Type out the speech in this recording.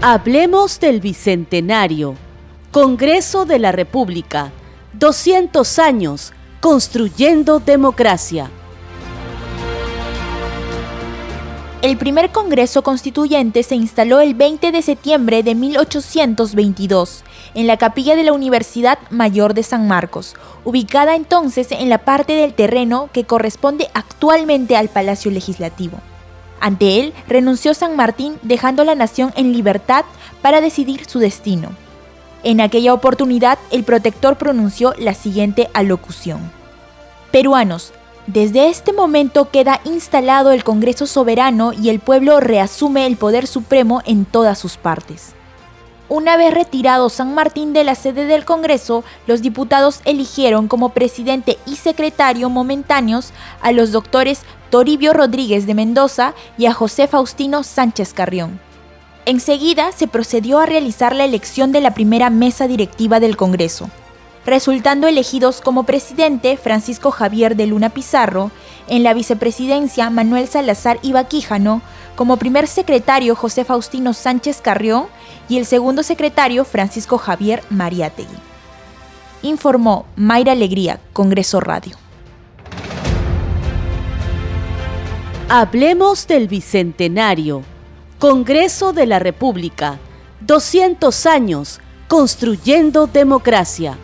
Hablemos del Bicentenario. Congreso de la República. 200 años construyendo democracia. El primer Congreso Constituyente se instaló el 20 de septiembre de 1822 en la capilla de la Universidad Mayor de San Marcos, ubicada entonces en la parte del terreno que corresponde actualmente al Palacio Legislativo. Ante él renunció San Martín dejando la nación en libertad para decidir su destino. En aquella oportunidad el protector pronunció la siguiente alocución. Peruanos, desde este momento queda instalado el Congreso Soberano y el pueblo reasume el poder supremo en todas sus partes. Una vez retirado San Martín de la sede del Congreso, los diputados eligieron como presidente y secretario momentáneos a los doctores Toribio Rodríguez de Mendoza y a José Faustino Sánchez Carrión. Enseguida se procedió a realizar la elección de la primera mesa directiva del Congreso, resultando elegidos como presidente Francisco Javier de Luna Pizarro, en la vicepresidencia Manuel Salazar Ibaquíjano, como primer secretario José Faustino Sánchez Carrión y el segundo secretario Francisco Javier Mariátegui. Informó Mayra Alegría, Congreso Radio. Hablemos del Bicentenario. Congreso de la República. 200 años construyendo democracia.